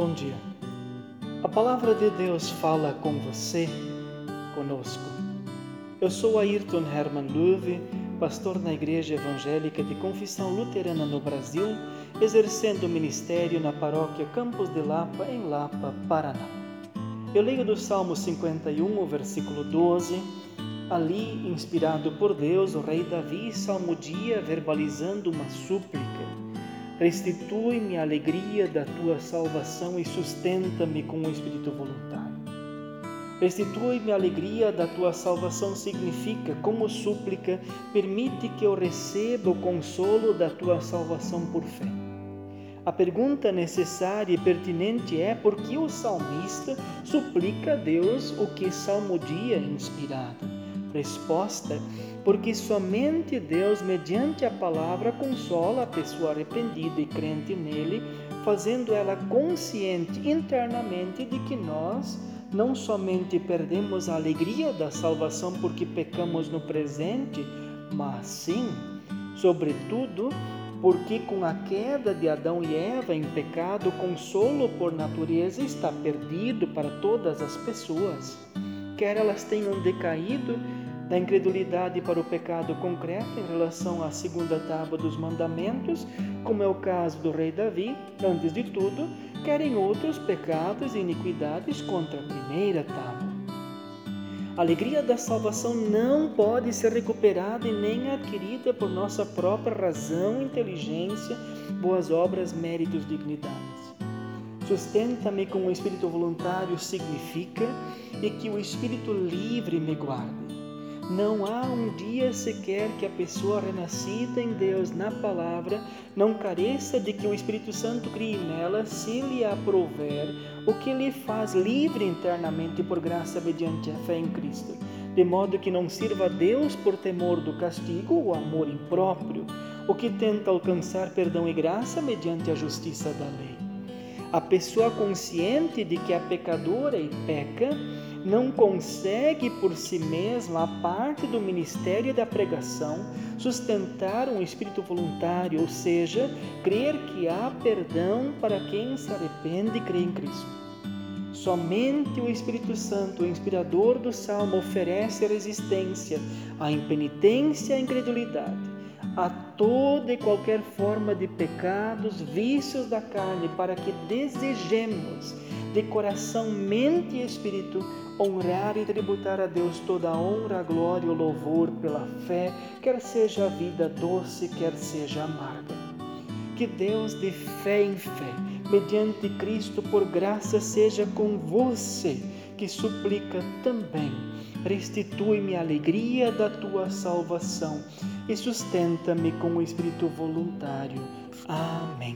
Bom dia. A palavra de Deus fala com você, conosco. Eu sou Ayrton Herman Luve, pastor na Igreja Evangélica de Confissão Luterana no Brasil, exercendo o ministério na paróquia Campos de Lapa, em Lapa, Paraná. Eu leio do Salmo 51, versículo 12. Ali, inspirado por Deus, o rei Davi salmodia verbalizando uma súplica Restitui-me a alegria da tua salvação e sustenta-me com o espírito voluntário. Restitui-me a alegria da tua salvação significa, como súplica, permite que eu receba o consolo da tua salvação por fé. A pergunta necessária e pertinente é por que o salmista suplica a Deus o que salmodia inspirado. Resposta: porque somente Deus, mediante a palavra, consola a pessoa arrependida e crente nele, fazendo ela consciente internamente de que nós não somente perdemos a alegria da salvação porque pecamos no presente, mas sim, sobretudo, porque com a queda de Adão e Eva em pecado, o consolo por natureza está perdido para todas as pessoas, quer elas tenham decaído da incredulidade para o pecado concreto em relação à segunda tábua dos mandamentos, como é o caso do rei Davi, antes de tudo, querem outros pecados e iniquidades contra a primeira tábua. A alegria da salvação não pode ser recuperada e nem adquirida por nossa própria razão, inteligência, boas obras, méritos, dignidades. Sustenta-me com o espírito voluntário significa e que o espírito livre me guarde não há um dia sequer que a pessoa renascida em Deus na palavra não careça de que o Espírito Santo crie nela, se lhe aprover, o que lhe faz livre internamente por graça mediante a fé em Cristo, de modo que não sirva a Deus por temor do castigo ou amor impróprio, o que tenta alcançar perdão e graça mediante a justiça da lei. A pessoa consciente de que é pecadora e peca, não consegue por si mesma, a parte do ministério da pregação, sustentar um espírito voluntário, ou seja, crer que há perdão para quem se arrepende e crê em Cristo. Somente o Espírito Santo, o inspirador do Salmo, oferece resistência à impenitência e à incredulidade, a toda e qualquer forma de pecados, vícios da carne, para que desejemos de coração, mente e espírito honrar e tributar a Deus toda a honra, a glória e o louvor pela fé, quer seja a vida doce, quer seja amarga. Que Deus de fé em fé, mediante Cristo por graça, seja com você, que suplica também. Restitui-me a alegria da tua salvação e sustenta-me com o espírito voluntário. Amém.